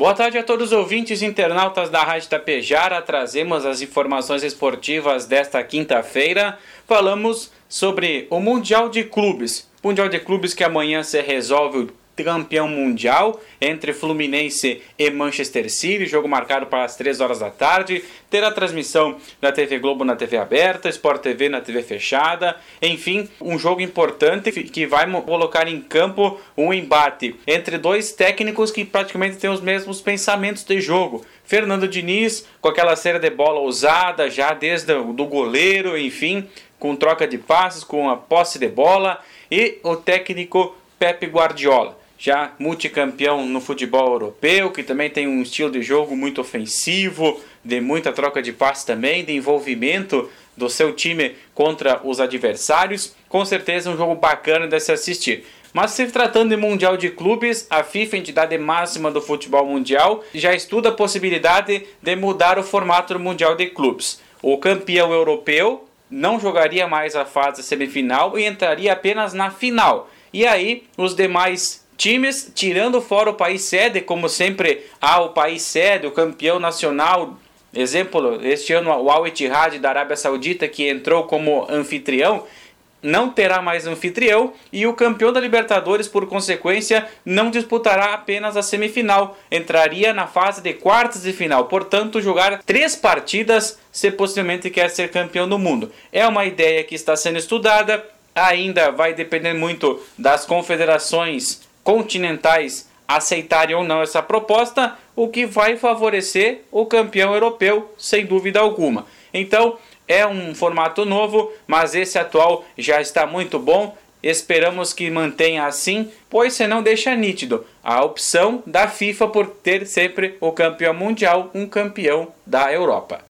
Boa tarde a todos os ouvintes internautas da Rádio Tapejara. Trazemos as informações esportivas desta quinta-feira. Falamos sobre o Mundial de Clubes. Mundial de Clubes que amanhã se resolve campeão mundial entre Fluminense e Manchester City, jogo marcado para as 3 horas da tarde. Terá transmissão da TV Globo na TV aberta, Sport TV na TV fechada. Enfim, um jogo importante que vai colocar em campo um embate entre dois técnicos que praticamente têm os mesmos pensamentos de jogo. Fernando Diniz, com aquela série de bola ousada, já desde o do goleiro, enfim, com troca de passes, com a posse de bola, e o técnico Pepe Guardiola já multicampeão no futebol europeu, que também tem um estilo de jogo muito ofensivo, de muita troca de passes também, de envolvimento do seu time contra os adversários. Com certeza um jogo bacana de se assistir. Mas se tratando de Mundial de Clubes, a FIFA, entidade máxima do futebol mundial, já estuda a possibilidade de mudar o formato do Mundial de Clubes. O campeão europeu não jogaria mais a fase semifinal e entraria apenas na final. E aí, os demais times, tirando fora o país sede, como sempre há o país sede, o campeão nacional. Exemplo, este ano o Al Ittihad da Arábia Saudita, que entrou como anfitrião, não terá mais anfitrião e o campeão da Libertadores, por consequência, não disputará apenas a semifinal, entraria na fase de quartas de final, portanto, jogar três partidas se possivelmente quer ser campeão do mundo. É uma ideia que está sendo estudada, ainda vai depender muito das confederações continentais aceitarem ou não essa proposta, o que vai favorecer o campeão europeu, sem dúvida alguma. Então, é um formato novo, mas esse atual já está muito bom. Esperamos que mantenha assim, pois senão deixa nítido a opção da FIFA por ter sempre o campeão mundial, um campeão da Europa.